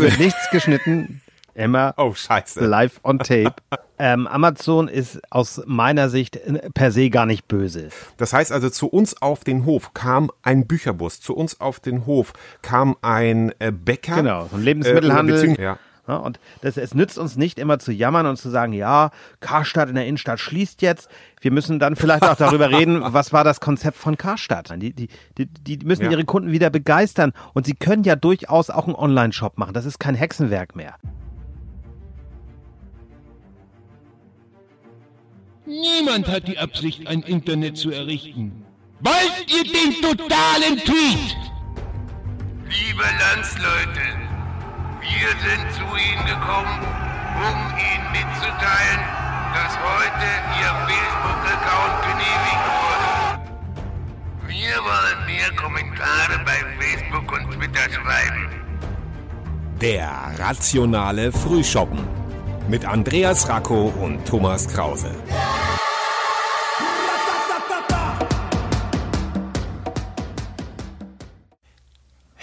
Hier wird nichts geschnitten. Immer Oh, scheiße. live on tape. Ähm, Amazon ist aus meiner Sicht per se gar nicht böse. Das heißt also, zu uns auf den Hof kam ein Bücherbus, zu uns auf den Hof kam ein äh, Bäcker. Genau, so ein Lebensmittelhandel. Äh, ja. Ja, und das, es nützt uns nicht immer zu jammern und zu sagen, ja, Karstadt in der Innenstadt schließt jetzt. Wir müssen dann vielleicht auch darüber reden, was war das Konzept von Karstadt. Die, die, die, die müssen Ja. ihre Kunden wieder begeistern. Und sie können ja durchaus auch einen Online-Shop machen. Das ist kein Hexenwerk mehr. Niemand hat die Absicht, ein Internet zu errichten. Wollt ihr den totalen Tweet? Liebe Landsleute, wir sind zu Ihnen gekommen, um Ihnen mitzuteilen, dass heute Ihr Facebook-Account genehmigt wurde. Wir wollen mehr Kommentare bei Facebook und Twitter schreiben. Der rationale Frühschoppen mit Andreas Racco und Thomas Krause.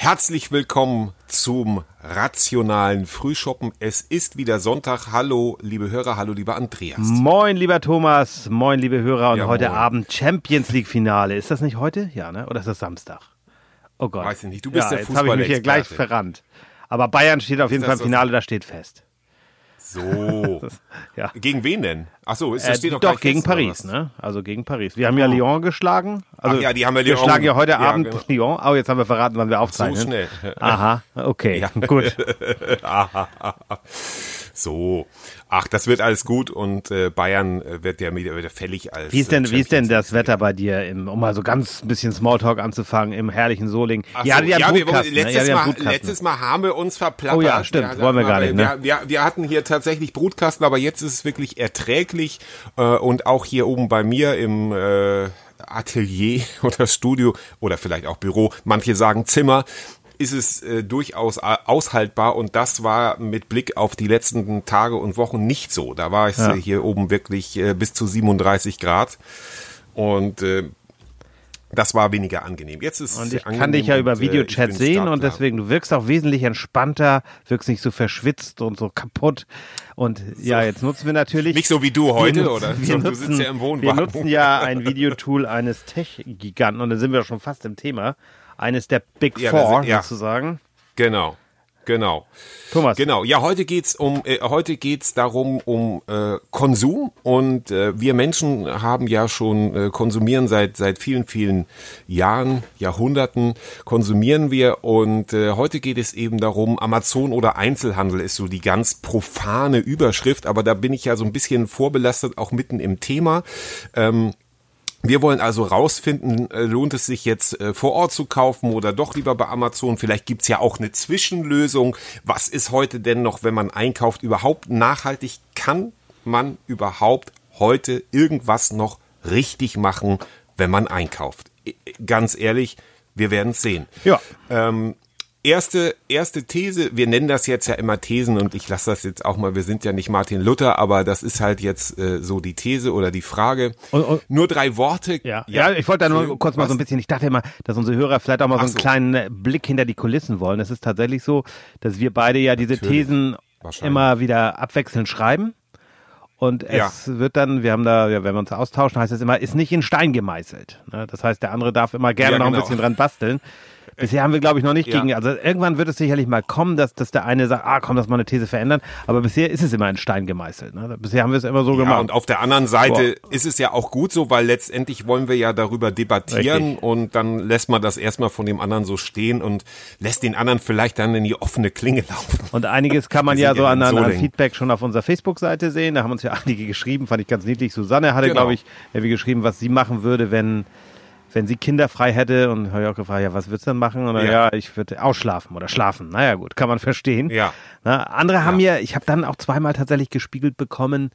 Herzlich willkommen zum rationalen Frühschoppen. Es ist wieder Sonntag. Hallo, liebe Hörer, hallo, lieber Andreas. Moin, lieber Thomas. Moin, liebe Hörer. Und Ja, heute moin. Abend Champions League Finale. Ist das nicht heute? Ja, ne? Oder ist das Samstag? Oh Gott. Weiß ich nicht. Du bist ja, der jetzt habe ich mich hier gleich verrannt. Aber Bayern steht auf jeden das Fall im? Finale, das steht fest. So. Ja. Gegen wen denn? Ach so, ist, Äh, das steht doch, doch, gegen fest, Paris, ne? Also gegen Paris. Wir haben ja Lyon geschlagen. Also Ach ja, die haben ja Wir Lyon- schlagen ja heute ja, Abend genau. Lyon. Oh, jetzt haben wir verraten, wann wir So aufzeichnen. schnell. Aha, okay, Ja. gut. So. Ach, das wird alles gut und äh, Bayern äh, wird ja wieder, wieder fällig als. Wie ist denn, äh, wie ist denn das Wetter bei dir, im, um mal so ganz ein bisschen Smalltalk anzufangen, im herrlichen Soling? Ach Ihr so, ja wir, Brutkasten, ne? Letztes, ja einen Mal, letztes Mal haben wir uns verplappert. Oh ja, stimmt, wollen wir gar nicht, ne? Wir, wir, wir hatten hier tatsächlich Brutkasten, aber jetzt ist es wirklich erträglich äh, und auch hier oben bei mir im äh, Atelier oder Studio oder vielleicht auch Büro, manche sagen Zimmer, ist es äh, durchaus a- aushaltbar und das war mit Blick auf die letzten Tage und Wochen nicht so. Da war es Ja. äh, hier oben wirklich äh, bis zu 37 Grad und äh, das war weniger angenehm. Jetzt ist Und ich kann dich ja über äh, Videochat bin sehen und deswegen, du wirkst auch wesentlich entspannter, wirkst nicht so verschwitzt und so kaputt. Und ja, jetzt nutzen wir natürlich. Nicht so wie du heute, wir oder? Wir So, du nutzen, sitzt ja im Wir Wohnwagen. nutzen ja ein Videotool eines Tech-Giganten und da sind wir schon fast im Thema. Eines der Big Ja, Four ja. sozusagen. Genau. Genau. Thomas. Genau. Ja, heute geht's um äh, heute geht's darum um äh, Konsum und äh, wir Menschen haben ja schon äh, konsumieren seit seit vielen vielen Jahren, Jahrhunderten konsumieren wir und äh, heute geht es eben darum Amazon oder Einzelhandel ist so die ganz profane Überschrift, aber da bin ich ja so ein bisschen vorbelastet auch mitten im Thema. Ähm, wir wollen also rausfinden, äh, lohnt es sich jetzt äh, vor Ort zu kaufen oder doch lieber bei Amazon? Vielleicht gibt's ja auch eine Zwischenlösung. Was ist heute denn noch, wenn man einkauft, überhaupt nachhaltig? Kann man überhaupt heute irgendwas noch richtig machen, wenn man einkauft? Ganz ehrlich, wir werden sehen. Ja. Ähm, erste, erste These, wir nennen das jetzt ja immer Thesen und ich lasse das jetzt auch mal, wir sind ja nicht Martin Luther, aber das ist halt jetzt äh, so die These oder die Frage. Und- und- Nur drei Worte. Ja, ja, ich wollte da nur kurz mal was? so ein bisschen, ich dachte immer, dass unsere Hörer vielleicht auch mal so Ach einen so. kleinen äh, Blick hinter die Kulissen wollen. Es ist tatsächlich so, dass wir beide ja diese Natürlich. Thesen immer wieder abwechselnd schreiben. Und Ja. es wird dann, wir haben da, ja, wenn wir uns austauschen, heißt es immer, ist nicht in Stein gemeißelt. Ne? Das heißt, der andere darf immer gerne Ja, noch ein genau. bisschen dran basteln. Bisher haben wir, glaube ich, noch nicht Ja. gegen, also irgendwann wird es sicherlich mal kommen, dass, dass der eine sagt, ah, komm, lass mal eine These verändern. Aber bisher ist es immer in Stein gemeißelt. Ne? Bisher haben wir es immer so Ja, gemacht. und auf der anderen Seite ist es ja auch gut so, weil letztendlich wollen wir ja darüber debattieren Richtig. und dann lässt man das erstmal von dem anderen so stehen und lässt den anderen vielleicht dann in die offene Klinge laufen. Und einiges kann man ja so an, an. Feedback schon auf unserer Facebook-Seite sehen. Da haben uns ja einige geschrieben, fand ich ganz niedlich. Susanne hatte, Genau. glaube ich, irgendwie geschrieben, was sie machen würde, wenn, wenn sie Kinder frei hätte. Und habe ich auch gefragt, ja, was würdest du denn machen? Und dann, ja. Ja. ich würde ausschlafen oder schlafen. Naja, gut, kann man verstehen. Ja. Na, andere haben Ja. mir, ich habe dann auch zweimal tatsächlich gespiegelt bekommen,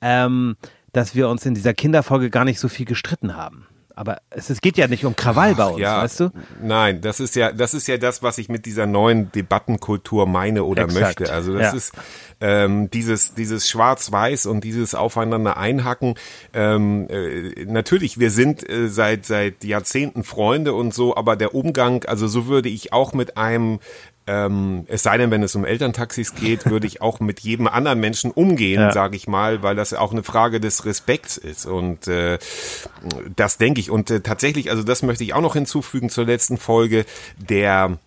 ähm, dass wir uns in dieser Kinderfolge gar nicht so viel gestritten haben. Aber es, es geht ja nicht um Krawall bei uns, ja, weißt du? Nein, das ist ja, das ist ja das, was ich mit dieser neuen Debattenkultur meine oder Exakt, möchte. Also das ja. ist ähm, dieses, dieses Schwarz-Weiß und dieses Aufeinander einhacken. Ähm, äh, natürlich, wir sind äh, seit seit Jahrzehnten Freunde und so, aber der Umgang, also so würde ich auch mit einem Ähm, es sei denn, wenn es um Elterntaxis geht, würde ich auch mit jedem anderen Menschen umgehen, Ja. sage ich mal, weil das auch eine Frage des Respekts ist. Und äh, das denke ich. Und äh, tatsächlich, also das möchte ich auch noch hinzufügen zur letzten Folge, der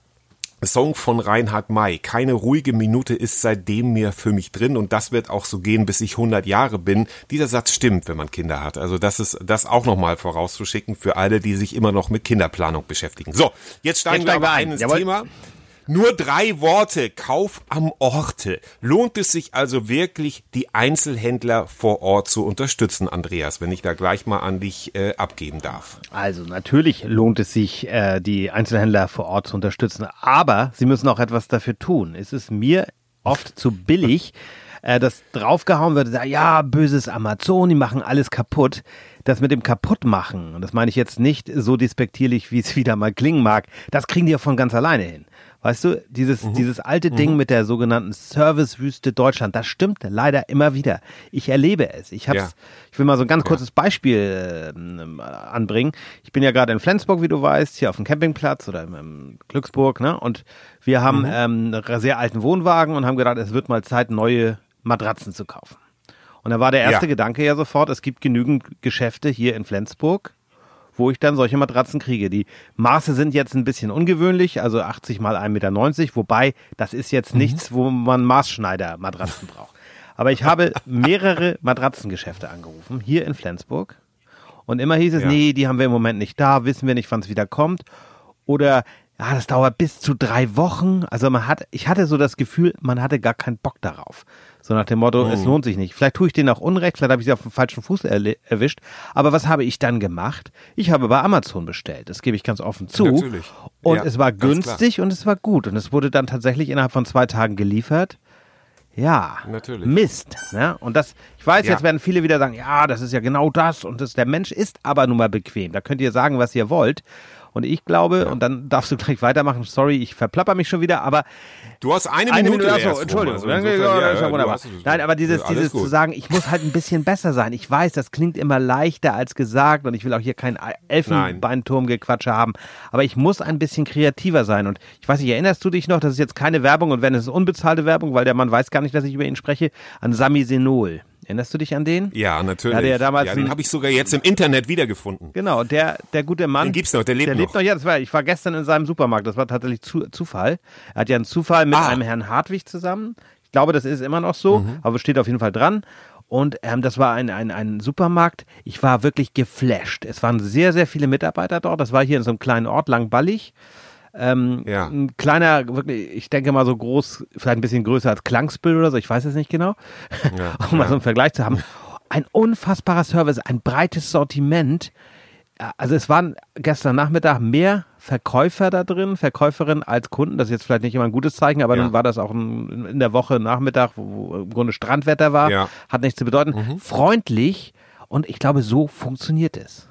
Song von Reinhard May. Keine ruhige Minute ist seitdem mehr für mich drin und das wird auch so gehen, bis ich 100 Jahre bin. Dieser Satz stimmt, wenn man Kinder hat. Also das ist das auch nochmal vorauszuschicken für alle, die sich immer noch mit Kinderplanung beschäftigen. So, jetzt steigen Jetzt wir aber ein. ins Jawohl. Thema. Nur drei Worte. Kauf am Orte. Lohnt es sich also wirklich, die Einzelhändler vor Ort zu unterstützen, Andreas, wenn ich da gleich mal an dich äh, abgeben darf? Also natürlich lohnt es sich, äh, die Einzelhändler vor Ort zu unterstützen, aber sie müssen auch etwas dafür tun. Es ist mir oft zu billig, äh, dass draufgehauen wird, ja, böses Amazon, die machen alles kaputt. Das mit dem Kaputtmachen, und das meine ich jetzt nicht so despektierlich, wie es wieder mal klingen mag, das kriegen die ja von ganz alleine hin. Weißt du, dieses, dieses alte Ding mit der sogenannten Servicewüste Deutschland, das stimmt leider immer wieder. Ich erlebe es. Ich hab's, Ja. ich will mal so ein ganz kurzes Beispiel ähm, anbringen. Ich bin ja gerade in Flensburg, wie du weißt, hier auf dem Campingplatz oder im, im Glücksburg, ne? Und wir haben ähm, einen sehr alten Wohnwagen und haben gedacht, es wird mal Zeit, neue Matratzen zu kaufen. Und da war der erste Ja. Gedanke ja sofort, es gibt genügend Geschäfte hier in Flensburg, wo ich dann solche Matratzen kriege. Die Maße sind jetzt ein bisschen ungewöhnlich, also 80 mal 1,90 Meter, wobei das ist jetzt Mhm. nichts, wo man Maßschneider-Matratzen braucht. Aber ich habe mehrere Matratzengeschäfte angerufen, hier in Flensburg. Und immer hieß es, Ja. nee, die haben wir im Moment nicht da, wissen wir nicht, wann es wieder kommt. Oder, ja, das dauert bis zu drei Wochen. Also man hat, ich hatte so das Gefühl, man hatte gar keinen Bock darauf. So nach dem Motto, es lohnt sich nicht. Vielleicht tue ich denen auch Unrecht, vielleicht habe ich sie auf dem falschen Fuß erwischt. Aber was habe ich dann gemacht? Ich habe bei Amazon bestellt. Das gebe ich ganz offen zu. Natürlich. Und Ja, es war günstig und es war gut. Und es wurde dann tatsächlich innerhalb von zwei Tagen geliefert. Ja, Natürlich. Mist. Ne? Und das, ich weiß, Ja. jetzt werden viele wieder sagen, ja, das ist ja genau das und das, der Mensch ist aber nun mal bequem. Da könnt ihr sagen, was ihr wollt. Und ich glaube, und dann darfst du gleich weitermachen, sorry, ich verplapper mich schon wieder, aber Du hast eine, eine Minute, Minute, erst Entschuldigung. also insofern, ja, ja, ja ja, wunderbar. Nein, aber dieses, dieses gut. zu sagen, ich muss halt ein bisschen besser sein. Ich weiß, das klingt immer leichter als gesagt und ich will auch hier kein Elfenbeinturmgequatsche haben. Aber ich muss ein bisschen kreativer sein. Und ich weiß nicht, erinnerst du dich noch, das ist jetzt keine Werbung und wenn es ist unbezahlte Werbung, weil der Mann weiß gar nicht, dass ich über ihn spreche, an Sami Senol. Erinnerst du dich an den? Ja, natürlich. Ja, der damals ja, den habe ich sogar jetzt im Internet wiedergefunden. Genau, der, der gute Mann. Den gibt's noch, der lebt der noch. lebt noch. Ja, das war, ich war gestern in seinem Supermarkt. Das war tatsächlich zu, Zufall. Er hat ja einen Zufall mit Ah. einem Herrn Hartwig zusammen. Ich glaube, das ist immer noch so, Mhm. aber steht auf jeden Fall dran. Und ähm, das war ein, ein, ein Supermarkt. Ich war wirklich geflasht. Es waren sehr, sehr viele Mitarbeiter dort. Das war hier in so einem kleinen Ort, Langballig. Ähm, Ja. Ein kleiner, wirklich, ich denke mal so groß, vielleicht ein bisschen größer als Klangsbild oder so, ich weiß es nicht genau. um mal so einen Vergleich zu haben. Ein unfassbarer Service, ein breites Sortiment. Ja, Also es waren gestern Nachmittag mehr Verkäufer da drin, Verkäuferinnen als Kunden. Das ist jetzt vielleicht nicht immer ein gutes Zeichen, aber Ja. dann war das auch ein, in der Woche Nachmittag, wo, im Grunde Strandwetter war. Ja. Hat nichts zu bedeuten. Freundlich und ich glaube, so funktioniert es.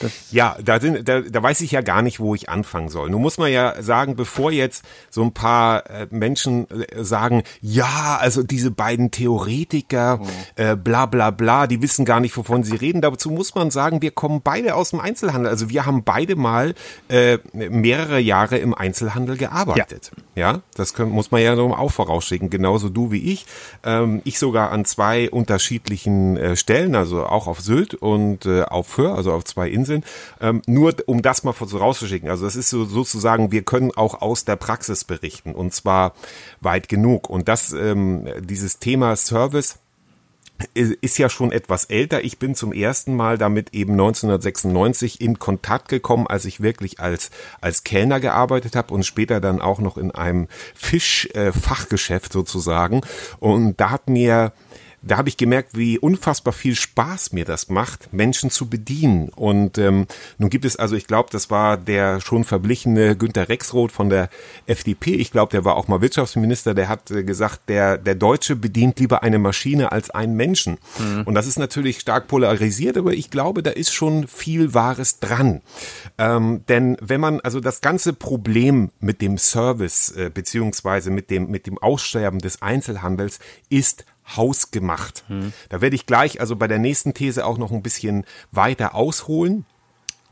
Das, Ja, da, sind, da, da weiß ich ja gar nicht, wo ich anfangen soll. Nun muss man ja sagen, bevor jetzt so ein paar äh, Menschen äh, sagen, ja, also diese beiden Theoretiker, äh, bla bla bla, die wissen gar nicht, wovon sie reden. Dazu muss man sagen, wir kommen beide aus dem Einzelhandel. Also wir haben beide mal äh, mehrere Jahre im Einzelhandel gearbeitet. Ja, das können, muss man ja auch vorausschicken, genauso du wie ich. Ähm, ich sogar an zwei unterschiedlichen äh, Stellen, also auch auf Sylt und äh, auf Föhr, also auf zwei Inseln. Ähm, nur um das mal vorauszuschicken. Also das ist so sozusagen, wir können auch aus der Praxis berichten und zwar weit genug. Und das, ähm, dieses Thema Service ist ja schon etwas älter. Ich bin zum ersten Mal damit eben 1996 in Kontakt gekommen, als ich wirklich als, als Kellner gearbeitet habe und später dann auch noch in einem Fischfachgeschäft sozusagen. Und da hat mir da habe ich gemerkt, wie unfassbar viel Spaß mir das macht, Menschen zu bedienen. Und ähm, nun gibt es also, ich glaube, das war der schon verblichene Günter Rexroth von der FDP. Ich glaube, der war auch mal Wirtschaftsminister. Der hat äh, gesagt, der der Deutsche bedient lieber eine Maschine als einen Menschen. Und das ist natürlich stark polarisiert, aber ich glaube, da ist schon viel Wahres dran. Ähm, denn wenn man also das ganze Problem mit dem Service äh, beziehungsweise mit dem mit dem Aussterben des Einzelhandels ist hausgemacht. Da werde ich gleich also bei der nächsten These auch noch ein bisschen weiter ausholen.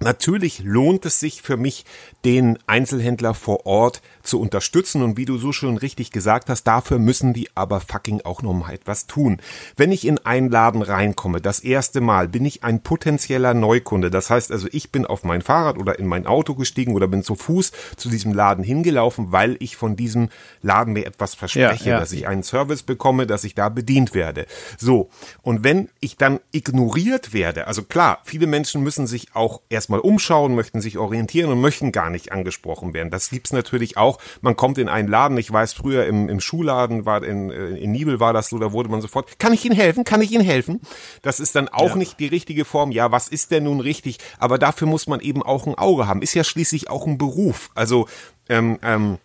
Natürlich lohnt es sich für mich, den Einzelhändler vor Ort zu unterstützen und wie du so schon richtig gesagt hast, dafür müssen die aber fucking auch noch mal etwas tun. Wenn ich in einen Laden reinkomme, das erste Mal, bin ich ein potenzieller Neukunde. Das heißt also, ich bin auf mein Fahrrad oder in mein Auto gestiegen oder bin zu Fuß zu diesem Laden hingelaufen, weil ich von diesem Laden mir etwas verspreche, ja, ja. dass ich einen Service bekomme, dass ich da bedient werde. So. Und wenn ich dann ignoriert werde, also klar, viele Menschen müssen sich auch erstmal umschauen, möchten sich orientieren und möchten gar nicht angesprochen werden. Das gibt's natürlich auch. Man kommt in einen Laden, ich weiß früher im, im Schuhladen war in, äh, in Nibel war das so, da wurde man sofort, kann ich Ihnen helfen? Kann ich Ihnen helfen? Das ist dann auch ja. nicht die richtige Form. Ja, was ist denn nun richtig? Aber dafür muss man eben auch ein Auge haben. Ist ja schließlich auch ein Beruf. Also ähm, ähm,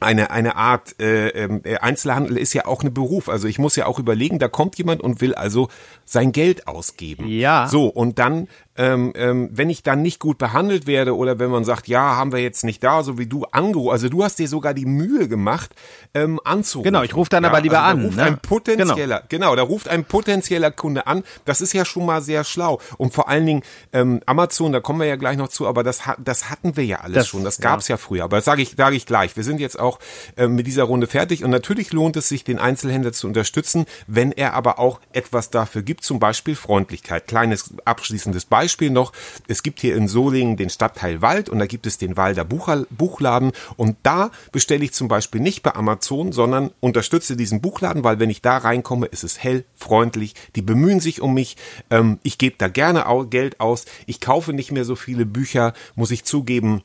eine eine Art äh, äh, Einzelhandel ist ja auch ein Beruf. Also ich muss ja auch überlegen, da kommt jemand und will also sein Geld ausgeben. Ja. So und dann ähm, ähm, wenn ich dann nicht gut behandelt werde oder wenn man sagt, ja, haben wir jetzt nicht da, so wie du angerufen, also du hast dir sogar die Mühe gemacht, ähm, anzurufen. Genau, ich rufe dann ja, aber lieber also an. Ruft ne? ein potenzieller, genau. genau, da ruft ein potenzieller Kunde an. Das ist ja schon mal sehr schlau. Und vor allen Dingen ähm, Amazon, da kommen wir ja gleich noch zu, aber das, das hatten wir ja alles das, schon. Das gab's ja. ja früher. Aber das sage ich, sage ich gleich. Wir sind jetzt auch äh, mit dieser Runde fertig und natürlich lohnt es sich, den Einzelhändler zu unterstützen, wenn er aber auch etwas dafür gibt, zum Beispiel Freundlichkeit. Kleines abschließendes Beispiel noch. Es gibt hier in Solingen den Stadtteil Wald und da gibt es den Walder Buchladen. Und da bestelle ich zum Beispiel nicht bei Amazon, sondern unterstütze diesen Buchladen, weil wenn ich da reinkomme, ist es hell, freundlich, die bemühen sich um mich, ähm, ich gebe da gerne Geld aus, ich kaufe nicht mehr so viele Bücher, muss ich zugeben,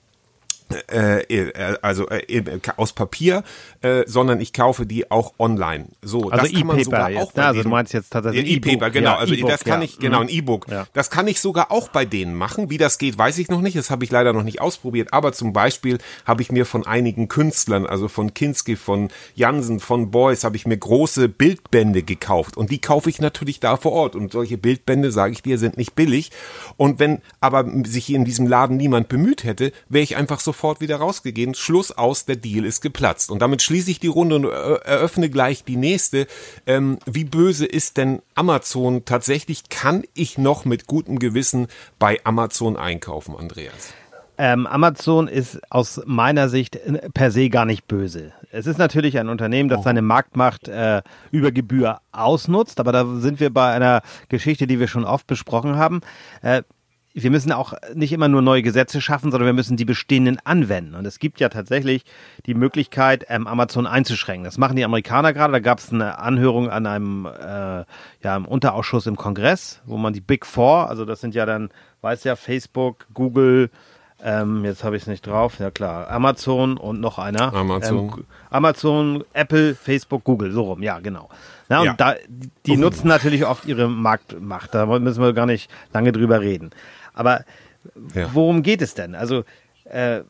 äh, äh, also äh, aus Papier, äh, sondern ich kaufe die auch online. So, also das kann man sogar auch bei Also du meinst jetzt tatsächlich E-Paper, genau. Ja, also e das kann ja. ich, genau, ein mhm. E-Book. Das kann ich sogar auch bei denen machen. Wie das geht, weiß ich noch nicht. Das habe ich leider noch nicht ausprobiert. Aber zum Beispiel habe ich mir von einigen Künstlern, also von Kinski, von Jansen, von Beuys, habe ich mir große Bildbände gekauft. Und die kaufe ich natürlich da vor Ort. Und solche Bildbände, sage ich dir, sind nicht billig. Und wenn aber sich in diesem Laden niemand bemüht hätte, wäre ich einfach sofort sofort wieder rausgegeben. Schluss aus, der Deal ist geplatzt. Und damit schließe ich die Runde und eröffne gleich die nächste. Ähm, wie böse ist denn Amazon? Tatsächlich kann ich noch mit gutem Gewissen bei Amazon einkaufen, Andreas. Ähm, Amazon ist aus meiner Sicht per se gar nicht böse. Es ist natürlich ein Unternehmen, das oh. seine Marktmacht äh, über Gebühr ausnutzt, aber da sind wir bei einer Geschichte, die wir schon oft besprochen haben. Äh, wir müssen auch nicht immer nur neue Gesetze schaffen, sondern wir müssen die bestehenden anwenden. Und es gibt ja tatsächlich die Möglichkeit, ähm, Amazon einzuschränken. Das machen die Amerikaner gerade. Da gab es eine Anhörung an einem äh, ja, im Unterausschuss im Kongress, wo man die Big Four, also das sind ja dann, weiß ja, Facebook, Google, ähm, jetzt habe ich es nicht drauf, ja klar, Amazon und noch einer. Amazon. Ähm, Amazon, Apple, Facebook, Google, so rum, ja, genau. Ja, und ja. da, die oh. nutzen natürlich oft ihre Marktmacht, da müssen wir gar nicht lange drüber reden. Aber ja. worum geht es denn? Also, äh,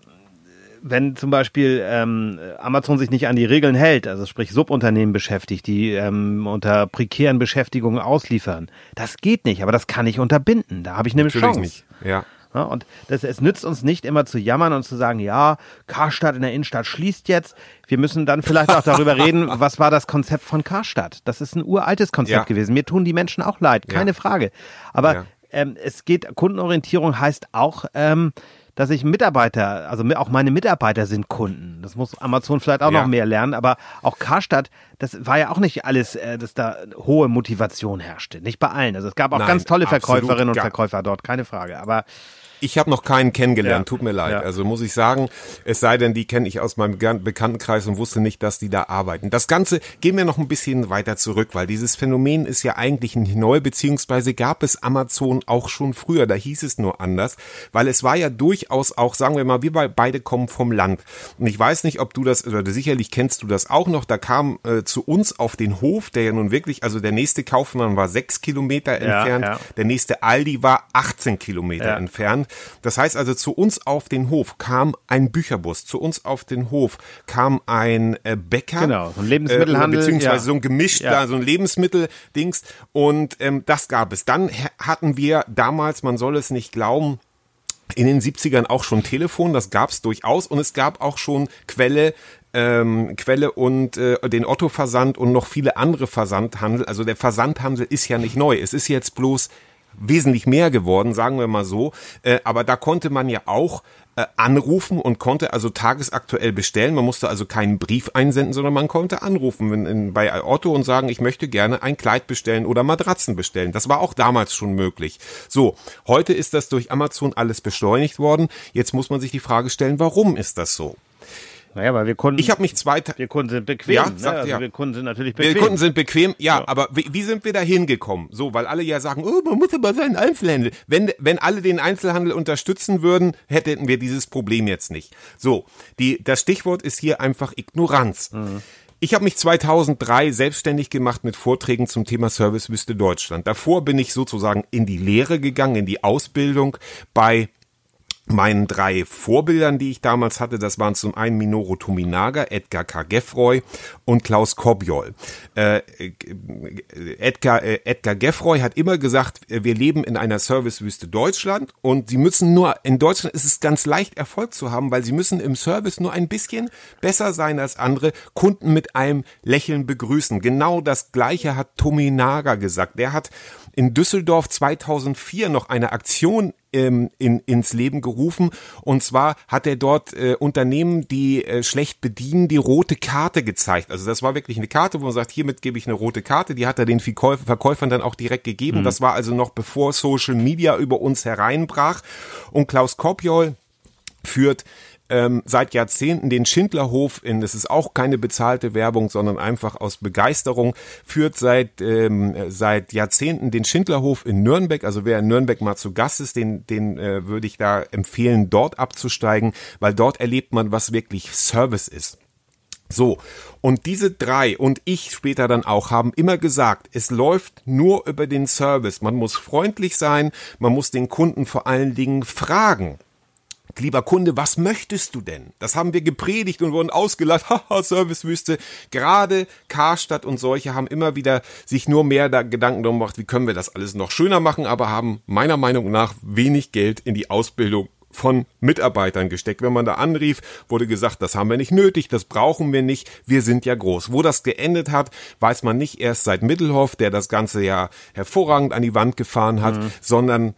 wenn zum Beispiel ähm, Amazon sich nicht an die Regeln hält, also sprich Subunternehmen beschäftigt, die ähm, unter prekären Beschäftigungen ausliefern, das geht nicht, aber das kann ich unterbinden. Da habe ich eine Natürlich Chance. Nicht. Ja. ja und das, es nützt uns nicht immer zu jammern und zu sagen, ja, Karstadt in der Innenstadt schließt jetzt. Wir müssen dann vielleicht auch darüber reden, was war das Konzept von Karstadt? Das ist ein uraltes Konzept ja. gewesen. Mir tun die Menschen auch leid, keine ja. Frage. Aber ähm, es geht, Kundenorientierung heißt auch, ähm, dass ich Mitarbeiter, also auch meine Mitarbeiter sind Kunden. Das muss Amazon vielleicht auch ja. noch mehr lernen, aber auch Karstadt, das war ja auch nicht alles, äh, dass da hohe Motivation herrschte. Nicht bei allen. Also es gab auch Nein, ganz tolle Verkäuferinnen und Verkäufer dort, keine Frage. Aber ich habe noch keinen kennengelernt, ja. tut mir leid. Ja. Also muss ich sagen, es sei denn, die kenne ich aus meinem Bekanntenkreis und wusste nicht, dass die da arbeiten. Das Ganze gehen wir noch ein bisschen weiter zurück, weil dieses Phänomen ist ja eigentlich nicht neu, beziehungsweise gab es Amazon auch schon früher, da hieß es nur anders, weil es war ja durchaus auch, sagen wir mal, wir beide kommen vom Land. Und ich weiß nicht, ob du das, oder sicherlich kennst du das auch noch, da kam äh, zu uns auf den Hof, der ja nun wirklich, also der nächste Kaufmann war sechs Kilometer entfernt, ja, der nächste Aldi war 18 Kilometer entfernt. Das heißt also, zu uns auf den Hof kam ein Bücherbus, zu uns auf den Hof kam ein äh, Bäcker. Genau, so ein Lebensmittelhandel. Äh, beziehungsweise ja. so ein gemischt, ja. so ein Lebensmitteldings. Und ähm, das gab es. Dann hatten wir damals, man soll es nicht glauben, in den 70ern auch schon Telefon, das gab es durchaus und es gab auch schon Quelle, ähm, Quelle und äh, den Otto-Versand und noch viele andere Versandhandel. Also der Versandhandel ist ja nicht neu. Es ist jetzt bloß wesentlich mehr geworden, sagen wir mal so. Äh, aber da konnte man ja auch äh, anrufen und konnte also tagesaktuell bestellen. Man musste also keinen Brief einsenden, sondern man konnte anrufen wenn, in, bei Otto und sagen, ich möchte gerne ein Kleid bestellen oder Matratzen bestellen. Das war auch damals schon möglich. So, heute ist das durch Amazon alles beschleunigt worden. Jetzt muss man sich die Frage stellen, warum ist das so? Naja, weil wir Kunden. Ich habe mich zwei Ta Wir Kunden sind bequem. Ja, ne? sagt, also ja. Wir Kunden sind natürlich bequem. Wir Kunden sind bequem, ja, Ja. aber wie, wie sind wir da hingekommen? So, weil alle ja sagen, oh, man muss aber seinen Einzelhandel. Wenn, wenn alle den Einzelhandel unterstützen würden, hätten wir dieses Problem jetzt nicht. So, die, das Stichwort ist hier einfach Ignoranz. Ich habe mich 2003 selbstständig gemacht mit Vorträgen zum Thema Servicewüste Deutschland. Davor bin ich sozusagen in die Lehre gegangen, in die Ausbildung bei meinen drei Vorbildern, die ich damals hatte, das waren zum einen Minoru Tominaga, Edgar K. Geffroy und Klaus Kobjol. Äh, äh, Edgar, äh, Edgar Geffroy hat immer gesagt, äh, wir leben in einer Servicewüste Deutschland und sie müssen nur, in Deutschland ist es ganz leicht Erfolg zu haben, weil sie müssen im Service nur ein bisschen besser sein als andere, Kunden mit einem Lächeln begrüßen. Genau das Gleiche hat Tominaga gesagt. Der hat in Düsseldorf 2004 noch eine Aktion ähm, in, ins Leben gerufen. Und zwar hat er dort äh, Unternehmen, die äh, schlecht bedienen, die rote Karte gezeigt. Also das war wirklich eine Karte, wo man sagt, hiermit gebe ich eine rote Karte. Die hat er den Verkäufer, Verkäufern dann auch direkt gegeben. Das war also noch bevor Social Media über uns hereinbrach. Und Klaus Kopjol führt ähm, seit Jahrzehnten den Schindlerhof in, das ist auch keine bezahlte Werbung, sondern einfach aus Begeisterung, führt seit, ähm, seit Jahrzehnten den Schindlerhof in Nürnberg. Also wer in Nürnberg mal zu Gast ist, den, den äh, würde ich da empfehlen, dort abzusteigen, weil dort erlebt man, was wirklich Service ist. So, und diese drei und ich später dann auch haben immer gesagt, es läuft nur über den Service. Man muss freundlich sein, man muss den Kunden vor allen Dingen fragen. Lieber Kunde, was möchtest du denn? Das haben wir gepredigt und wurden ausgelacht. Haha, Servicewüste. Gerade Karstadt und solche haben immer wieder sich nur mehr da Gedanken darum gemacht, wie können wir das alles noch schöner machen, aber haben meiner Meinung nach wenig Geld in die Ausbildung von Mitarbeitern gesteckt. Wenn man da anrief, wurde gesagt, das haben wir nicht nötig, das brauchen wir nicht, wir sind ja groß. Wo das geendet hat, weiß man nicht erst seit Mittelhoff, der das Ganze ja hervorragend an die Wand gefahren hat, sondern äh,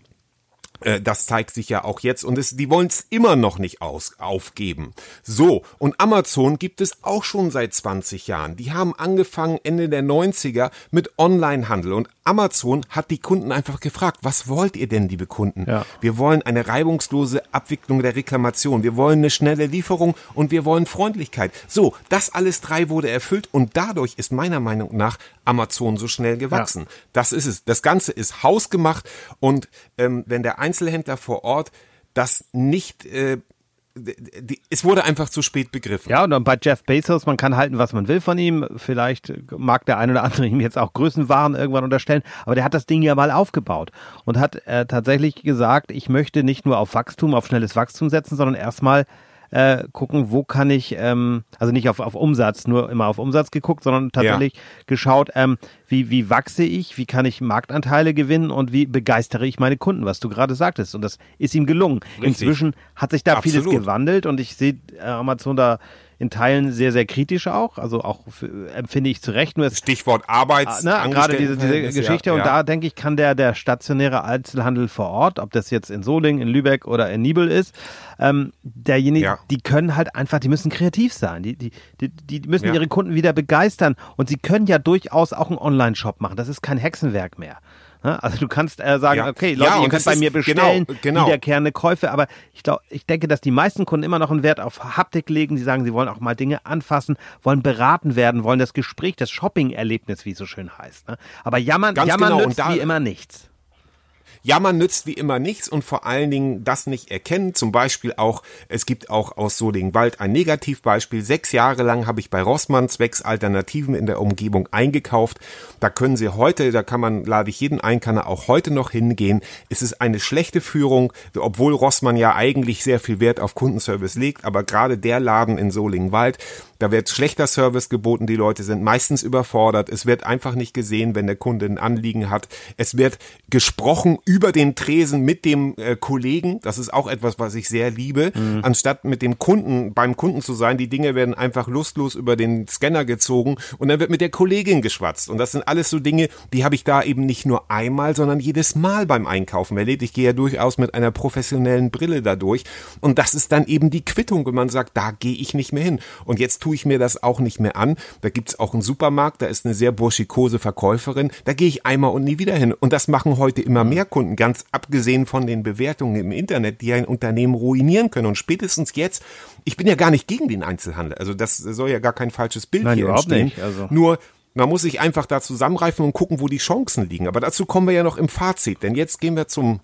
das zeigt sich ja auch jetzt und es, die wollen es immer noch nicht aus, aufgeben. So, und Amazon gibt es auch schon seit 20 Jahren. Die haben angefangen Ende der 90er mit Onlinehandel und Amazon hat die Kunden einfach gefragt, was wollt ihr denn, liebe Kunden? Ja. Wir wollen eine reibungslose Abwicklung der Reklamation, wir wollen eine schnelle Lieferung und wir wollen Freundlichkeit. So, das alles drei wurde erfüllt und dadurch ist meiner Meinung nach Amazon so schnell gewachsen. Das ist es. Das Ganze ist hausgemacht und ähm, wenn der Einzelhändler vor Ort das nicht äh, es wurde einfach zu spät begriffen. Ja, und dann bei Jeff Bezos, man kann halten, was man will von ihm. Vielleicht mag der eine oder andere ihm jetzt auch Größenwahn irgendwann unterstellen, aber der hat das Ding ja mal aufgebaut und hat äh, tatsächlich gesagt, ich möchte nicht nur auf Wachstum, auf schnelles Wachstum setzen, sondern erstmal äh, gucken, wo kann ich, ähm, also nicht auf, auf Umsatz, nur immer auf Umsatz geguckt, sondern tatsächlich geschaut, ähm, wie, wie wachse ich, wie kann ich Marktanteile gewinnen und wie begeistere ich meine Kunden, was du gerade sagtest. Und das ist ihm gelungen. Richtig. Inzwischen hat sich da vieles Absolut. gewandelt und ich sehe äh, Amazon da in Teilen sehr, sehr kritisch auch. Also auch empfinde ich zu Recht. Nur Stichwort Arbeits. Ah, ne, gerade diese, diese Geschichte ja, und ja. da denke ich, kann der, der stationäre Einzelhandel vor Ort, ob das jetzt in Solingen, in Lübeck oder in Nibel ist, ähm, derjenige, Ja. die können halt einfach, die müssen kreativ sein, die, die, die, die müssen ihre Kunden wieder begeistern und sie können ja durchaus auch einen Online-Shop machen, das ist kein Hexenwerk mehr. Ne? Also du kannst äh, sagen, Ja. okay, Ja, Leute, ihr und könnt bei mir bestellen, genau, genau. wiederkehrende Käufe, aber ich glaube, ich denke, dass die meisten Kunden immer noch einen Wert auf Haptik legen. Sie sagen, sie wollen auch mal Dinge anfassen, wollen beraten werden, wollen das Gespräch, das Shopping-Erlebnis, wie es so schön heißt. Ne? Aber jammern, Ganz jammern genau, nützt da- wie immer nichts. Jammern nützt wie immer nichts und vor allen Dingen das nicht erkennen. Zum Beispiel auch, es gibt auch aus Solingwald ein Negativbeispiel. Sechs Jahre lang habe ich bei Rossmann zwecks Alternativen in der Umgebung eingekauft. Da können Sie heute, da kann man, lade ich jeden ein, kann er auch heute noch hingehen. Es ist eine schlechte Führung, obwohl Rossmann ja eigentlich sehr viel Wert auf Kundenservice legt, aber gerade der Laden in Solingwald, da wird schlechter Service geboten, die Leute sind meistens überfordert, es wird einfach nicht gesehen, wenn der Kunde ein Anliegen hat. Es wird gesprochen über den Tresen mit dem äh, Kollegen. Das ist auch etwas, was ich sehr liebe. Mhm. Anstatt mit dem Kunden, beim Kunden zu sein, die Dinge werden einfach lustlos über den Scanner gezogen und dann wird mit der Kollegin geschwatzt. Und das sind alles so Dinge, die habe ich da eben nicht nur einmal, sondern jedes Mal beim Einkaufen erlebt. Ich gehe ja durchaus mit einer professionellen Brille dadurch. Und das ist dann eben die Quittung, wenn man sagt, da gehe ich nicht mehr hin. Und jetzt tue ich mir das auch nicht mehr an. Da gibt's auch einen Supermarkt, da ist eine sehr burschikose Verkäuferin. Da gehe ich einmal und nie wieder hin. Und das machen heute immer mehr Kunden, ganz abgesehen von den Bewertungen im Internet, die ein Unternehmen ruinieren können. Und spätestens jetzt, ich bin ja gar nicht gegen den Einzelhandel. Also das soll ja gar kein falsches Bild Nein, hier entstehen. nicht. Also. Nur man muss sich einfach da zusammenreifen und gucken, wo die Chancen liegen. Aber dazu kommen wir ja noch im Fazit. Denn jetzt gehen wir zum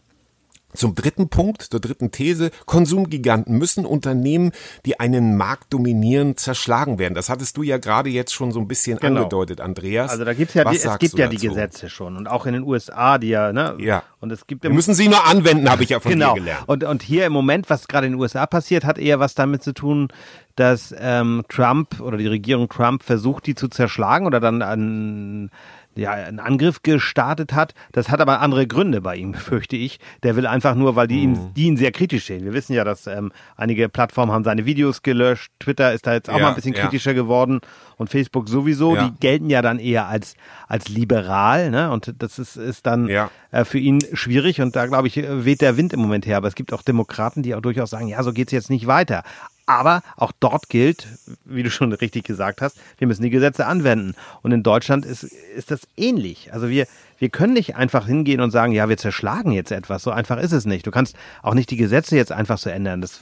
zum dritten Punkt, zur dritten These. Konsumgiganten müssen Unternehmen, die einen Markt dominieren, zerschlagen werden. Das hattest du ja gerade jetzt schon so ein bisschen Genau. angedeutet, Andreas. Also da gibt's ja, die, es gibt ja die dazu? Gesetze schon und auch in den USA, die ja, ne? Ja. Und es gibt Wir müssen sie nur anwenden, habe ich ja von genau. dir gelernt. Und und hier im Moment, was gerade in den USA passiert, hat eher was damit zu tun, dass ähm, Trump oder die Regierung Trump versucht, die zu zerschlagen oder dann an ja, einen Angriff gestartet hat. Das hat aber andere Gründe bei ihm, befürchte ich. Der will einfach nur, weil die, Mhm. ihm, die ihn sehr kritisch sehen. Wir wissen ja, dass ähm, einige Plattformen haben seine Videos gelöscht. Twitter ist da jetzt auch Ja, mal ein bisschen ja. kritischer geworden und Facebook sowieso. Ja. Die gelten ja dann eher als, als liberal. Ne? Und das ist, ist dann äh, für ihn schwierig. Und da, glaube ich, weht der Wind im Moment her. Aber es gibt auch Demokraten, die auch durchaus sagen, ja, so geht's jetzt nicht weiter. Aber auch dort gilt, wie du schon richtig gesagt hast, wir müssen die Gesetze anwenden. Und in Deutschland ist, ist das ähnlich. Also wir, wir können nicht einfach hingehen und sagen, ja, wir zerschlagen jetzt etwas. So einfach ist es nicht. Du kannst auch nicht die Gesetze jetzt einfach so ändern. Das,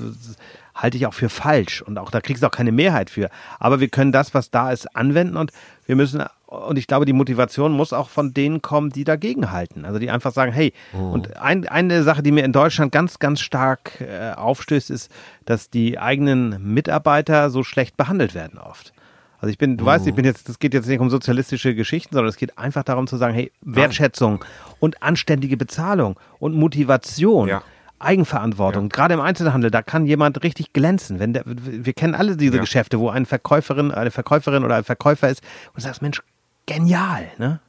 halte ich auch für falsch. Und auch da kriegst du auch keine Mehrheit für. Aber wir können das, was da ist, anwenden und wir müssen, und ich glaube, die Motivation muss auch von denen kommen, die dagegen halten. Also die einfach sagen, hey, und ein, eine Sache, die mir in Deutschland ganz, ganz stark äh, aufstößt, ist, dass die eigenen Mitarbeiter so schlecht behandelt werden oft. Also ich bin, du weißt, ich bin jetzt, das geht jetzt nicht um sozialistische Geschichten, sondern es geht einfach darum zu sagen, hey, Wertschätzung und anständige Bezahlung und Motivation. Ja. Eigenverantwortung. Gerade im Einzelhandel, da kann jemand richtig glänzen. Wenn der, wir kennen alle diese Ja. Geschäfte, wo eine Verkäuferin, eine Verkäuferin oder ein Verkäufer ist und du sagst, Mensch, genial, ne?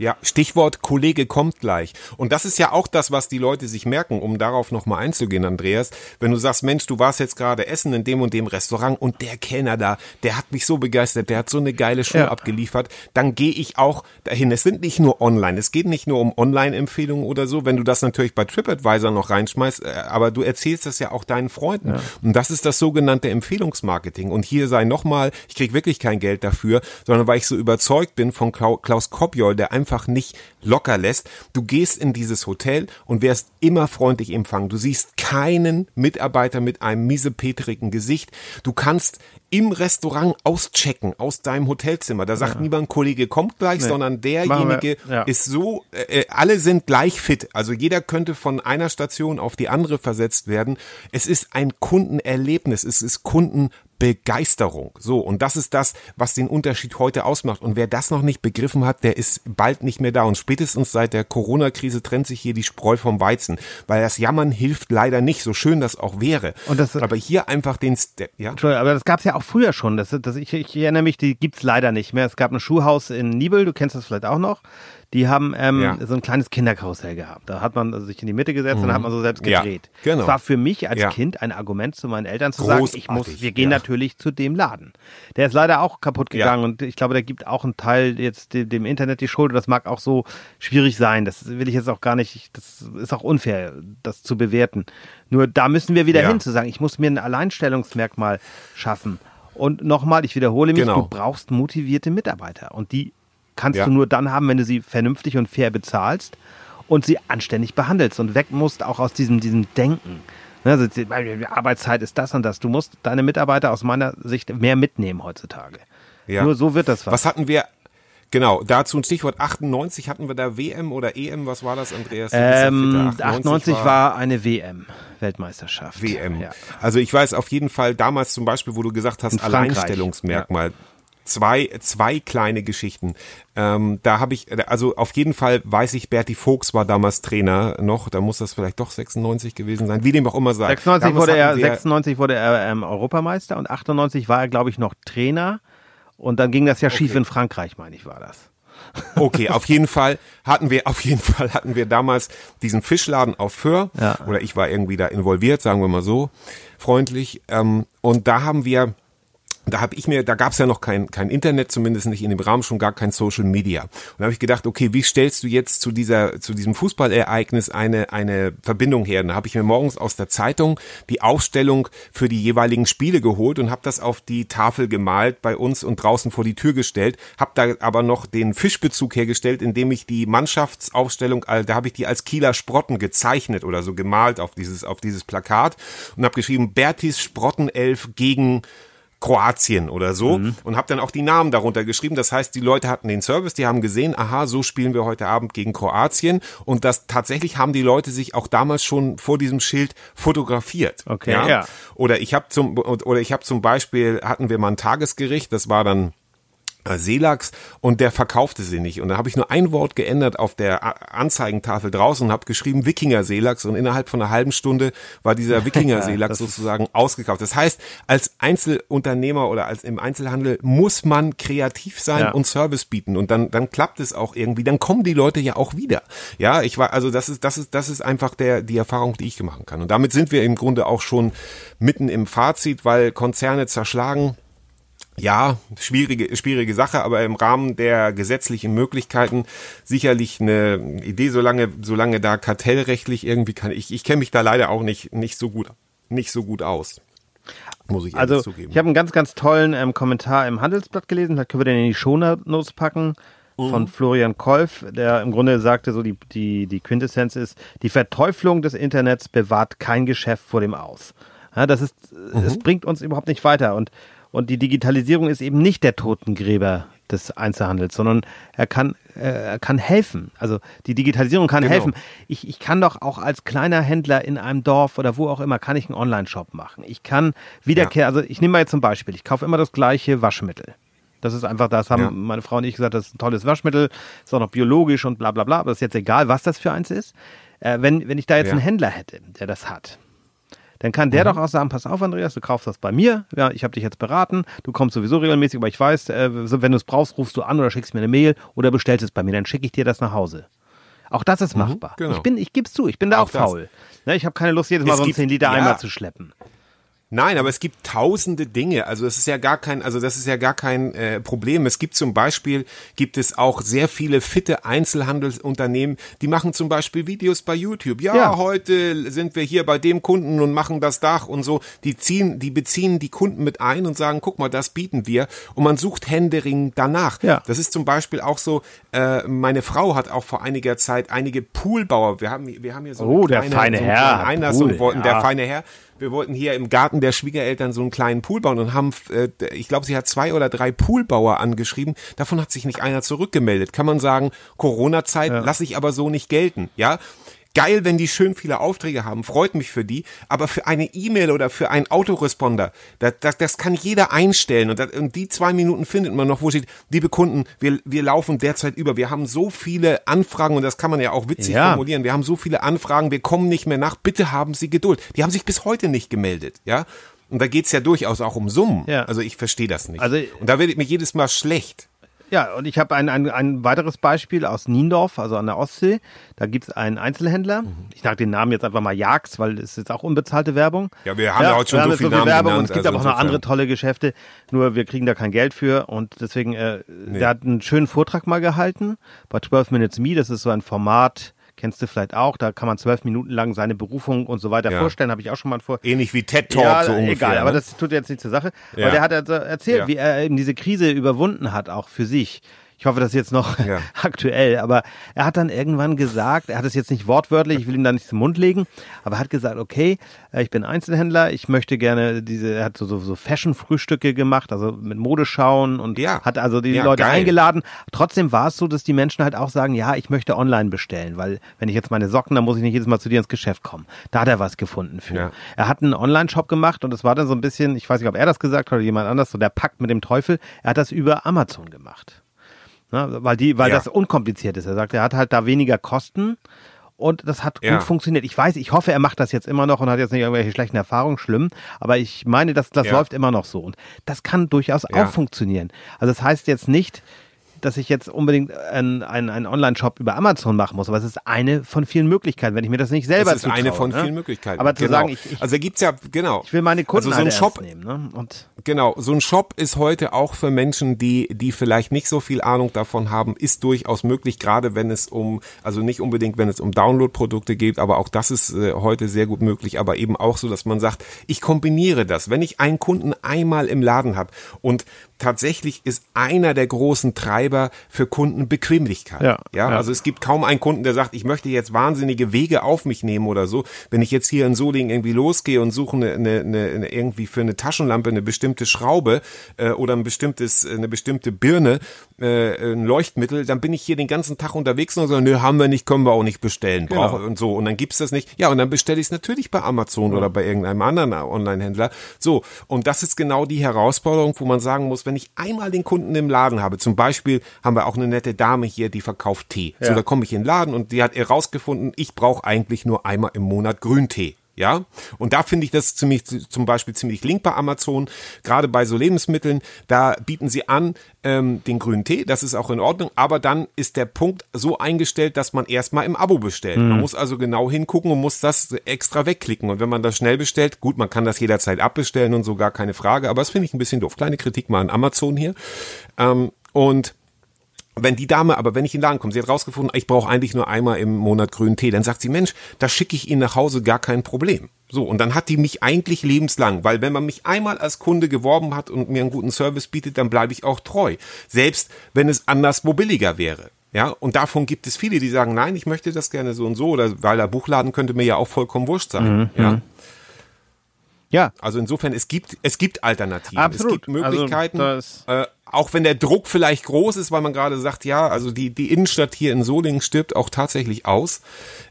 Ja, Stichwort Kollege kommt gleich. Und das ist ja auch das, was die Leute sich merken, um darauf nochmal einzugehen, Andreas. Wenn du sagst, Mensch, du warst jetzt gerade essen in dem und dem Restaurant und der Kellner da, der hat mich so begeistert, der hat so eine geile Show Ja. abgeliefert, dann gehe ich auch dahin. Es sind nicht nur online, es geht nicht nur um Online-Empfehlungen oder so, wenn du das natürlich bei TripAdvisor noch reinschmeißt, äh, aber du erzählst das ja auch deinen Freunden. Und das ist das sogenannte Empfehlungsmarketing. Und hier sei nochmal, ich krieg wirklich kein Geld dafür, sondern weil ich so überzeugt bin von Klau- Klaus Kopjol, der einfach nicht locker lässt. Du gehst in dieses Hotel und wirst immer freundlich empfangen. Du siehst keinen Mitarbeiter mit einem miesepetrigen Gesicht. Du kannst im Restaurant auschecken aus deinem Hotelzimmer. Da sagt niemand, Kollege kommt gleich, sondern Machen derjenige ja. ist so, äh, alle sind gleich fit. Also jeder könnte von einer Station auf die andere versetzt werden. Es ist ein Kundenerlebnis. Es ist Kundenbegeisterung. So. Und das ist das, was den Unterschied heute ausmacht. Und wer das noch nicht begriffen hat, der ist bald nicht mehr da. Und spätestens seit der Corona-Krise trennt sich hier die Spreu vom Weizen. Weil das Jammern hilft leider nicht, so schön das auch wäre. Und das- Aber hier einfach den, Step, ja? Entschuldigung, aber das gab es ja auch früher schon. Das, das, ich, ich erinnere mich, die gibt's leider nicht mehr. Es gab ein Schuhhaus in Nibel, du kennst das vielleicht auch noch. Die haben ähm, Ja. so ein kleines Kinderkarussell gehabt. Da hat man sich in die Mitte gesetzt und hat man so selbst Ja, gedreht. genau. Das war für mich als Ja. Kind ein Argument zu meinen Eltern zu sagen, ich muss, Großartig, wir gehen ja. natürlich zu dem Laden. Der ist leider auch kaputt Ja. gegangen und ich glaube, der gibt auch einen Teil jetzt dem, Internet die Schuld. Und Das mag auch so schwierig sein. Das will ich jetzt auch gar nicht, das ist auch unfair, das zu bewerten. Nur da müssen wir wieder Ja. hin zu sagen, ich muss mir ein Alleinstellungsmerkmal schaffen. Und nochmal, ich wiederhole mich, Genau. du brauchst motivierte Mitarbeiter. Und die kannst Ja. du nur dann haben, wenn du sie vernünftig und fair bezahlst und sie anständig behandelst und weg musst auch aus diesem, diesem Denken. Ne, Also die Arbeitszeit ist das und das. Du musst deine Mitarbeiter aus meiner Sicht mehr mitnehmen heutzutage. Ja. Nur so wird das was. Was hatten wir? Genau, dazu ein Stichwort 98 hatten wir da WM oder EM, was war das, Andreas? Ja ähm, fitter. 98 war eine WM, Weltmeisterschaft. WM. Ja. Also ich weiß auf jeden Fall damals zum Beispiel, wo du gesagt hast, In Frankreich. Zwei, zwei kleine Geschichten. Ähm, da habe ich, also auf jeden Fall weiß ich, Berti Fuchs war damals Trainer noch, da muss das vielleicht doch 96 gewesen sein, wie dem auch immer sei. 96 Damals wurde er, hatten wir- 96 wurde er ähm, Europameister und 98 war er, glaube ich, noch Trainer. Und dann ging das ja schief in Frankreich, meine ich, war das. Okay, auf jeden Fall hatten wir, auf jeden Fall hatten wir damals diesen Fischladen auf Föhr. Ja. Oder ich war irgendwie da involviert, sagen wir mal so, freundlich. Ähm, und da haben wir, da habe ich mir, da gab es ja noch kein, kein Internet, zumindest nicht in dem Rahmen, schon gar kein Social Media. Und da habe ich gedacht, okay, wie stellst du jetzt zu dieser, zu diesem Fußballereignis eine, eine Verbindung her? Und da habe ich mir morgens aus der Zeitung die Aufstellung für die jeweiligen Spiele geholt und habe das auf die Tafel gemalt bei uns und draußen vor die Tür gestellt, habe da aber noch den Fischbezug hergestellt, indem ich die Mannschaftsaufstellung, da habe ich die als Kieler Sprotten gezeichnet oder so gemalt auf dieses, auf dieses Plakat und habe geschrieben, Bertis Sprottenelf gegen Kroatien oder so Mhm. und habe dann auch die Namen darunter geschrieben. Das heißt, die Leute hatten den Service, die haben gesehen, aha, so spielen wir heute Abend gegen Kroatien und das tatsächlich haben die Leute sich auch damals schon vor diesem Schild fotografiert. Okay, ja. Oder ich habe zum oder ich habe zum Beispiel hatten wir mal ein Tagesgericht, das war dann Seelachs und der verkaufte sie nicht. Und da habe ich nur ein Wort geändert auf der Anzeigentafel draußen und habe geschrieben Wikinger Seelachs und innerhalb von einer halben Stunde war dieser Wikinger Seelachs sozusagen ausgekauft. Das heißt, als Einzelunternehmer oder als im Einzelhandel muss man kreativ sein Ja. und Service bieten und dann dann klappt es auch irgendwie, dann kommen die Leute ja auch wieder. Ja, ich war also das ist das ist das ist einfach der die Erfahrung, die ich machen kann. Und damit sind wir im Grunde auch schon mitten im Fazit, weil Konzerne zerschlagen ja, schwierige, schwierige Sache, aber im Rahmen der gesetzlichen Möglichkeiten sicherlich eine Idee, solange, solange da kartellrechtlich irgendwie kann. Ich, ich kenne mich da leider auch nicht, nicht so gut, nicht so gut aus. Muss ich Also zugeben. ich habe einen ganz, ganz tollen ähm, Kommentar im Handelsblatt gelesen, da können wir den in die Shownotes packen, Mhm. von Florian Kolf, der im Grunde sagte, so die, die, die Quintessenz ist, die Verteuflung des Internets bewahrt kein Geschäft vor dem aus. Ja, das ist, Mhm. es bringt uns überhaupt nicht weiter und, und die Digitalisierung ist eben nicht der Totengräber des Einzelhandels, sondern er kann, äh, er kann helfen. Also die Digitalisierung kann Genau. helfen. Ich, ich kann doch auch als kleiner Händler in einem Dorf oder wo auch immer, kann ich einen Online-Shop machen. Ich kann Wiederkehr, also ich nehme mal jetzt zum Beispiel, ich kaufe immer das gleiche Waschmittel. Das ist einfach, das haben Ja. meine Frau und ich gesagt, das ist ein tolles Waschmittel, ist auch noch biologisch und bla bla bla, aber ist jetzt egal, was das für eins ist. Äh, wenn, wenn ich da jetzt Ja. einen Händler hätte, der das hat, dann kann der doch auch sagen, pass auf, Andreas, du kaufst das bei mir, ja, ich habe dich jetzt beraten, du kommst sowieso regelmäßig, aber ich weiß, äh, wenn du es brauchst, rufst du an oder schickst mir eine Mail oder bestellst es bei mir, dann schicke ich dir das nach Hause. Auch das ist machbar. genau. Ich bin, ich gebe zu, ich bin da auch, Auch faul. Ne, ich habe keine Lust, jedes Mal Es so einen gibt- 10 Liter ja. Eimer zu schleppen. Nein, aber es gibt tausende Dinge. Also es ist ja gar kein, also das ist ja gar kein äh, Problem. Es gibt zum Beispiel, gibt es auch sehr viele fitte Einzelhandelsunternehmen, die machen zum Beispiel Videos bei YouTube. Ja, Ja. heute sind wir hier bei dem Kunden und machen das Dach und so. Die ziehen, die beziehen die Kunden mit ein und sagen, guck mal, das bieten wir. Und man sucht Händering danach. Ja. Das ist zum Beispiel auch so, äh, meine Frau hat auch vor einiger Zeit einige Poolbauer, wir haben, wir haben hier so Oh, eine der kleine, feine so einen Herr, Einlass Pool, wollten, ja. der feine Herr, wir wollten hier im Garten der Schwiegereltern so einen kleinen Pool bauen und haben, äh, ich glaube, sie hat zwei oder drei Poolbauer angeschrieben. Davon hat sich nicht einer zurückgemeldet. Kann man sagen, Corona-Zeit lasse ich aber so nicht gelten, ja? Geil, wenn die schön viele Aufträge haben, freut mich für die, aber für eine E-Mail oder für einen Autoresponder, das, das, das kann jeder einstellen und, das, und die zwei Minuten findet man noch, wo steht, liebe Kunden, wir, wir laufen derzeit über, wir haben so viele Anfragen und das kann man ja auch witzig Ja. formulieren, wir haben so viele Anfragen, wir kommen nicht mehr nach, bitte haben Sie Geduld. Die haben sich bis heute nicht gemeldet, ja. Und da geht's ja durchaus auch um Summen. Ja. Also ich verstehe das nicht. Also- und da wird mir jedes Mal schlecht. Ja, und ich habe ein, ein, ein weiteres Beispiel aus Niendorf, also an der Ostsee. Da gibt's einen Einzelhändler. Mhm. Ich sage den Namen jetzt einfach mal Jags, weil es ist jetzt auch unbezahlte Werbung. Ja, wir haben ja heute schon so haben jetzt viel Werbung genannt, und es gibt also aber auch noch andere tolle Geschäfte. Nur wir kriegen da kein Geld für und deswegen, äh, der hat einen schönen Vortrag mal gehalten bei 12 Minutes Me. Das ist so ein Format, kennst du vielleicht auch. Da kann man zwölf Minuten lang seine Berufung und so weiter Ja. vorstellen. Habe ich auch schon mal vor. Ähnlich wie TED Talk Ja, so ungefähr. egal, aber ne? das tut jetzt nicht zur Sache. Ja. Aber der hat also erzählt, wie er eben diese Krise überwunden hat, auch für sich. Ich hoffe, das ist jetzt noch Ja. aktuell, aber er hat dann irgendwann gesagt, er hat es jetzt nicht wortwörtlich, ich will ihm da nicht zum Mund legen, aber er hat gesagt, okay, äh, ich bin Einzelhändler, ich möchte gerne diese, er hat so, so, so Fashion-Frühstücke gemacht, also mit Modeschauen und Ja. hat also die Ja, Leute geil. eingeladen. Trotzdem war es so, dass die Menschen halt auch sagen, ja, ich möchte online bestellen, weil wenn ich jetzt meine Socken, dann muss ich nicht jedes Mal zu dir ins Geschäft kommen. Da hat er was gefunden für. Er hat einen Online-Shop gemacht und es war dann so ein bisschen, ich weiß nicht, ob er das gesagt hat oder jemand anders, so der Pakt mit dem Teufel. Er hat das über Amazon gemacht. Na, weil die, weil Ja. das unkompliziert ist. Er sagt, er hat halt da weniger Kosten und das hat Ja. gut funktioniert. Ich weiß, ich hoffe, er macht das jetzt immer noch und hat jetzt nicht irgendwelche schlechten Erfahrungen, schlimm, aber ich meine, dass das Ja. läuft immer noch so und das kann durchaus Ja. auch funktionieren. Also das heißt jetzt nicht, dass ich jetzt unbedingt einen, einen, einen Online-Shop über Amazon machen muss, aber es ist eine von vielen Möglichkeiten, wenn ich mir das nicht selber Das ist eine von ne? vielen Möglichkeiten. Aber zu genau. sagen, ich, ich, also da gibt's ja, genau. ich will meine Kunden also so ein Shop, nehmen. Ne? Und Genau, so ein Shop ist heute auch für Menschen, die, die vielleicht nicht so viel Ahnung davon haben, ist durchaus möglich, gerade wenn es um, also nicht unbedingt, wenn es um Download-Produkte geht, aber auch das ist äh, heute sehr gut möglich, aber eben auch so, dass man sagt, ich kombiniere das. Wenn ich einen Kunden einmal im Laden habe und tatsächlich ist einer der großen Treiber für Kunden Bequemlichkeit. Ja, ja, ja. also es gibt kaum einen Kunden, der sagt, ich möchte jetzt wahnsinnige Wege auf mich nehmen oder so. Wenn ich jetzt hier in Solingen irgendwie losgehe und suche eine, eine, eine, irgendwie für eine Taschenlampe eine bestimmte Schraube äh, oder ein bestimmtes, eine bestimmte Birne, äh, ein Leuchtmittel, dann bin ich hier den ganzen Tag unterwegs und so, nö, haben wir nicht, können wir auch nicht bestellen. Genau. Brauche und so. Und dann gibt's das nicht. Ja, und dann bestelle ich es natürlich bei Amazon oder bei irgendeinem anderen Online-Händler. So, und das ist genau die Herausforderung, wo man sagen muss, wenn ich einmal den Kunden im Laden habe, zum Beispiel haben wir auch eine nette Dame hier, die verkauft Tee. So, Ja. da komme ich in den Laden und die hat herausgefunden, ich brauche eigentlich nur einmal im Monat Grüntee. Ja, und da finde ich das ziemlich, zum Beispiel ziemlich link bei Amazon, gerade bei so Lebensmitteln, da bieten sie an ähm, den grünen Tee, das ist auch in Ordnung, aber dann ist der Punkt so eingestellt, dass man erstmal im Abo bestellt. Man muss also genau hingucken und muss das extra wegklicken. Und wenn man das schnell bestellt, gut, man kann das jederzeit abbestellen und so gar keine Frage, aber das finde ich ein bisschen doof. Kleine Kritik mal an Amazon hier. Ähm, und wenn die Dame, aber wenn ich in den Laden komme, sie hat rausgefunden, ich brauche eigentlich nur einmal im Monat grünen Tee, dann sagt sie, Mensch, da schicke ich Ihnen nach Hause gar kein Problem. So, und dann hat die mich eigentlich lebenslang, weil wenn man mich einmal als Kunde geworben hat und mir einen guten Service bietet, dann bleibe ich auch treu. Selbst wenn es anderswo billiger wäre. Ja, und davon gibt es viele, die sagen, nein, ich möchte das gerne so und so, oder weil der Buchladen könnte mir ja auch vollkommen wurscht sein. Ja. ja, Also insofern, es gibt, es gibt Alternativen. Absolut. Es gibt Möglichkeiten, Also äh, auch wenn der Druck vielleicht groß ist, weil man gerade sagt, ja, also die, die Innenstadt hier in Solingen stirbt auch tatsächlich aus.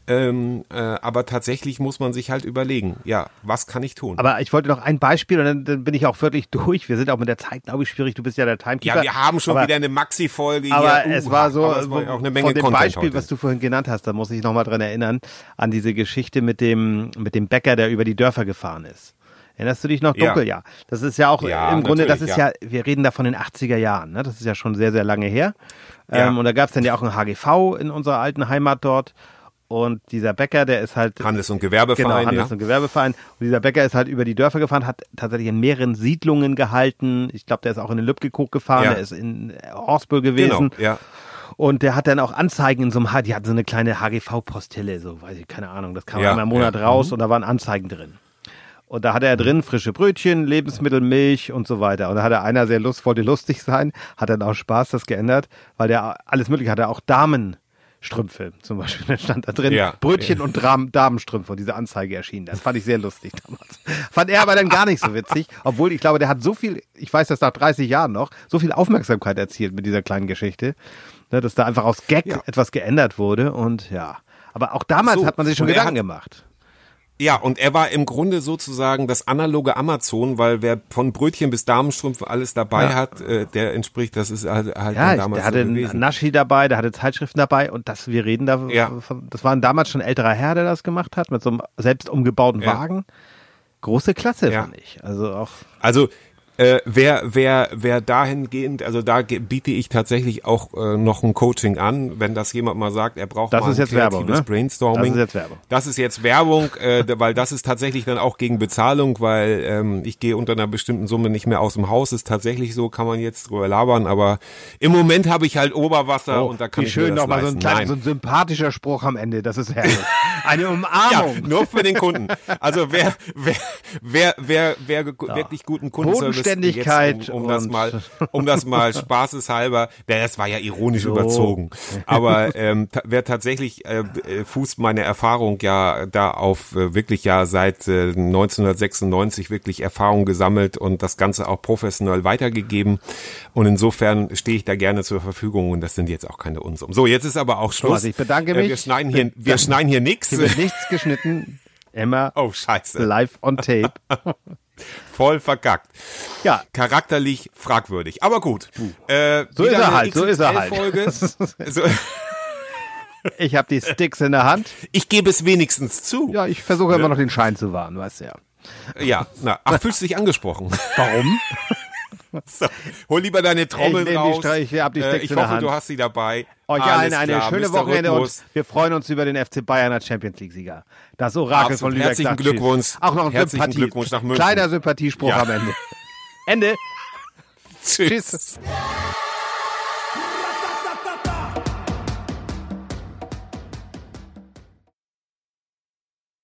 Ähm, äh, aber tatsächlich muss man sich halt überlegen, ja, was kann ich tun? aber ich wollte noch ein Beispiel und dann, dann bin ich auch wirklich durch. Wir sind auch mit der Zeit, glaube ich, schwierig. Du bist ja der Timekeeper. ja, wir haben schon aber, wieder eine Maxi-Folge Aber hier. es Uh, war so, es war auch eine Menge von dem Content Beispiel, heute. was du vorhin genannt hast, da muss ich nochmal dran erinnern, an diese Geschichte mit dem, mit dem Bäcker, der über die Dörfer gefahren ist. Erinnerst du dich noch Ja. dunkel? Ja. Das ist ja auch Ja, im Grunde, das ist natürlich, ja. wir reden da von den 80er Jahren, ne? Das ist ja schon sehr, sehr lange her. Ja. Ähm, und da gab es dann ja auch ein HGV in unserer alten Heimat dort. Und dieser Bäcker, der ist halt Handels- und Genau, Gewerbeverein, Handels- ja. und Gewerbeverein. Und dieser Bäcker ist halt über die Dörfer gefahren, hat tatsächlich in mehreren Siedlungen gehalten. Ich glaube, der ist auch in den Lübkekog gefahren, Ja. der ist in äh, Horsbüll gewesen. Genau, ja. Und der hat dann auch Anzeigen in so einem, die hatten so eine kleine HGV-Postille, so weiß ich, keine Ahnung, das kam Ja, einmal im Monat ja. raus und da waren Anzeigen drin. Und da hatte er drin frische Brötchen, Lebensmittel, Milch und so weiter. Und da hatte einer sehr lust, wollte lustig sein, hat dann auch Spaß das geändert, weil der alles mögliche hatte, auch Damenstrümpfe zum Beispiel. Da stand da drin Ja. Brötchen und Dram Damenstrümpfe und diese Anzeige erschien. Das fand ich sehr lustig damals. Fand er aber dann gar nicht so witzig, obwohl ich glaube, der hat so viel, ich weiß das nach 30 Jahren noch, so viel Aufmerksamkeit erzielt mit dieser kleinen Geschichte, ne, dass da einfach aus Gag Ja. etwas geändert wurde und ja. Aber auch damals So, hat man sich schon Gedanken hat- gemacht. Ja, und er war im Grunde sozusagen das analoge Amazon, weil wer von Brötchen bis Damenstrümpfe alles dabei Ja. hat, äh, der entspricht, das ist halt, halt Ja, damals der hatte so gewesen. Naschi dabei, der hatte Zeitschriften dabei und das, wir reden da, Ja. von, das war damals schon ein älterer Herr, der das gemacht hat, mit so einem selbst umgebauten Ja. Wagen. Große Klasse, Ja. fand ich. Also auch, Also äh, wer, wer, wer dahingehend, also da biete ich tatsächlich auch äh, noch ein Coaching an, wenn das jemand mal sagt, er braucht Das mal ist ein jetzt Werbung, kreatives ne? Brainstorming. Das ist jetzt Werbung. Das ist jetzt Werbung, äh, weil das ist tatsächlich dann auch gegen Bezahlung, weil ähm, ich gehe unter einer bestimmten Summe nicht mehr aus dem Haus. Ist tatsächlich so, kann man jetzt drüber labern, aber im Moment habe ich halt Oberwasser und da kann ich schön nochmal so ein, Nein. so ein sympathischer Spruch am Ende, das ist herrlich. Eine Ja, Umarmung. nur für den Kunden. Also wer, wer, wer, wer, wer ge- wirklich guten Kundenservice Bodenständigkeit jetzt, um, um das mal, um das mal spaßeshalber, ja, das war ja ironisch überzogen. Aber ähm, wer tatsächlich äh, äh, fußt meine Erfahrung ja da auf äh, wirklich ja seit äh, 1996 wirklich Erfahrung gesammelt und das Ganze auch professionell weitergegeben. Und insofern stehe ich da gerne zur Verfügung und das sind jetzt auch keine Unsummen. So, jetzt ist aber auch Schluss. Also ich bedanke Äh, Wir mich. schneiden hier, wir schneiden hier nichts. Hier wird nichts geschnitten. Immer Oh, scheiße. live on tape. Voll verkackt. Ja, Charakterlich fragwürdig. Aber gut. Äh, So wieder ist er halt, so ist er halt. So, ich habe die Sticks in der Hand. ich gebe es wenigstens zu. Ja, ich versuche immer noch den Schein zu wahren, weißt du ja. Ja, na, ach, fühlst du dich angesprochen? Warum? So, hol lieber deine Trommel Ich die raus. Stra- ich hab die Äh, ich hoffe, du hast sie dabei. Euch allen eine klar, schöne Mr. Wochenende Rhythmus. und wir freuen uns über den FC Bayern als Champions League-Sieger. Das Orakel Absolut. von Lübeck Herzlichen sagt Glückwunsch. Tschüss. Auch noch ein Herzlichen Sympathie. Glückwunsch nach München. Kleiner Sympathiespruch Ja. am Ende. Ende. Tschüss. Tschüss.